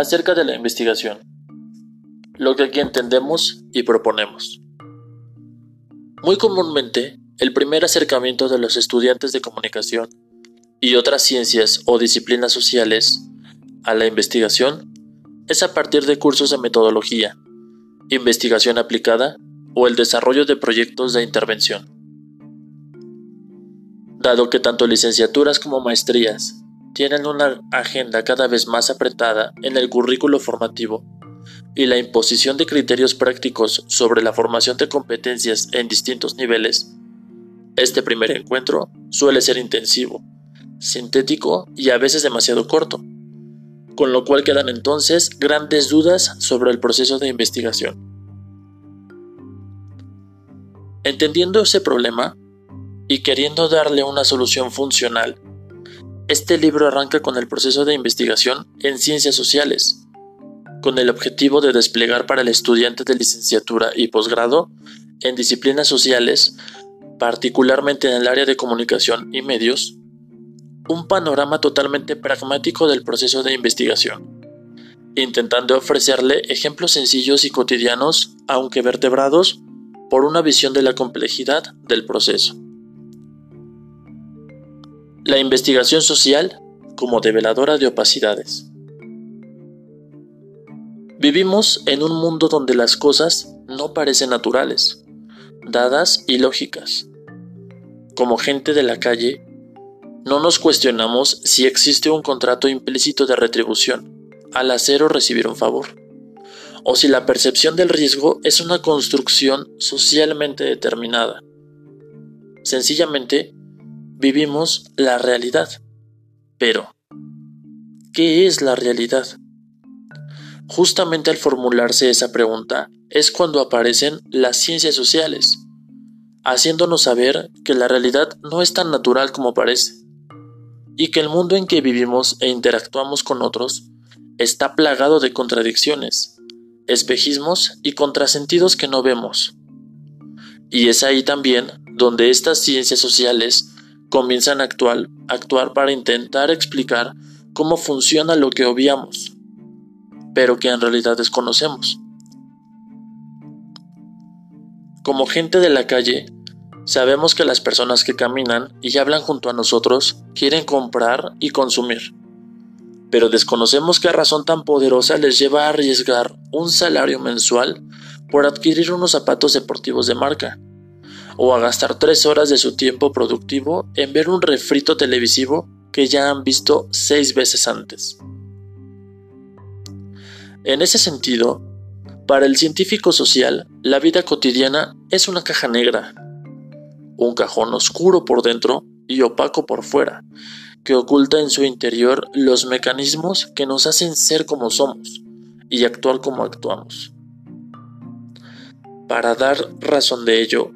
acerca de la investigación, lo que aquí entendemos y proponemos. Muy comúnmente, el primer acercamiento de los estudiantes de comunicación y otras ciencias o disciplinas sociales a la investigación es a partir de cursos de metodología, investigación aplicada o el desarrollo de proyectos de intervención. Dado que tanto licenciaturas como maestrías tienen una agenda cada vez más apretada en el currículo formativo y la imposición de criterios prácticos sobre la formación de competencias en distintos niveles, este primer encuentro suele ser intensivo, sintético y a veces demasiado corto, con lo cual quedan entonces grandes dudas sobre el proceso de investigación. Entendiendo ese problema y queriendo darle una solución funcional, este libro arranca con el proceso de investigación en ciencias sociales, con el objetivo de desplegar para el estudiante de licenciatura y posgrado en disciplinas sociales, particularmente en el área de comunicación y medios, un panorama totalmente pragmático del proceso de investigación, intentando ofrecerle ejemplos sencillos y cotidianos, aunque vertebrados, por una visión de la complejidad del proceso. La investigación social como develadora de opacidades. Vivimos en un mundo donde las cosas no parecen naturales, dadas y lógicas. Como gente de la calle, no nos cuestionamos si existe un contrato implícito de retribución al hacer o recibir un favor, o si la percepción del riesgo es una construcción socialmente determinada. Sencillamente, vivimos la realidad. Pero, ¿qué es la realidad? Justamente al formularse esa pregunta es cuando aparecen las ciencias sociales, haciéndonos saber que la realidad no es tan natural como parece, y que el mundo en que vivimos e interactuamos con otros está plagado de contradicciones, espejismos y contrasentidos que no vemos. Y es ahí también donde estas ciencias sociales comienzan a actuar, para intentar explicar cómo funciona lo que obviamos pero que en realidad desconocemos. Como gente de la calle, sabemos que las personas que caminan y hablan junto a nosotros quieren comprar y consumir, pero desconocemos qué razón tan poderosa les lleva a arriesgar un salario mensual por adquirir unos zapatos deportivos de marca, o a gastar tres horas de su tiempo productivo en ver un refrito televisivo que ya han visto seis veces antes. En ese sentido, para el científico social, la vida cotidiana es una caja negra, un cajón oscuro por dentro y opaco por fuera, que oculta en su interior los mecanismos que nos hacen ser como somos y actuar como actuamos. Para dar razón de ello,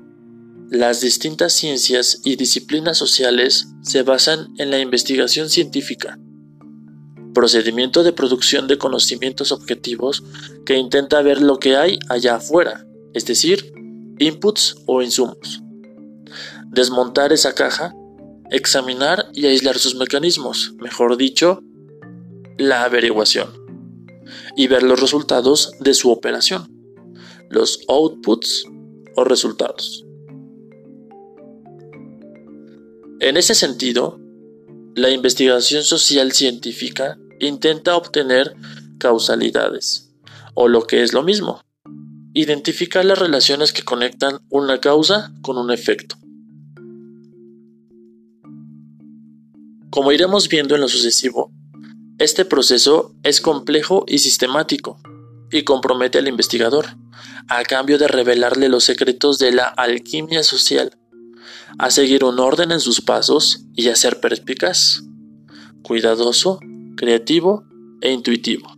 las distintas ciencias y disciplinas sociales se basan en la investigación científica, procedimiento de producción de conocimientos objetivos que intenta ver lo que hay allá afuera, es decir, inputs o insumos. Desmontar esa caja, examinar y aislar sus mecanismos, mejor dicho, la averiguación, y ver los resultados de su operación, los outputs o resultados. En ese sentido, la investigación social científica intenta obtener causalidades, o lo que es lo mismo, identificar las relaciones que conectan una causa con un efecto. Como iremos viendo en lo sucesivo, este proceso es complejo y sistemático, y compromete al investigador, a cambio de revelarle los secretos de la alquimia social, a seguir un orden en sus pasos y a ser perspicaz, cuidadoso creativo e intuitivo.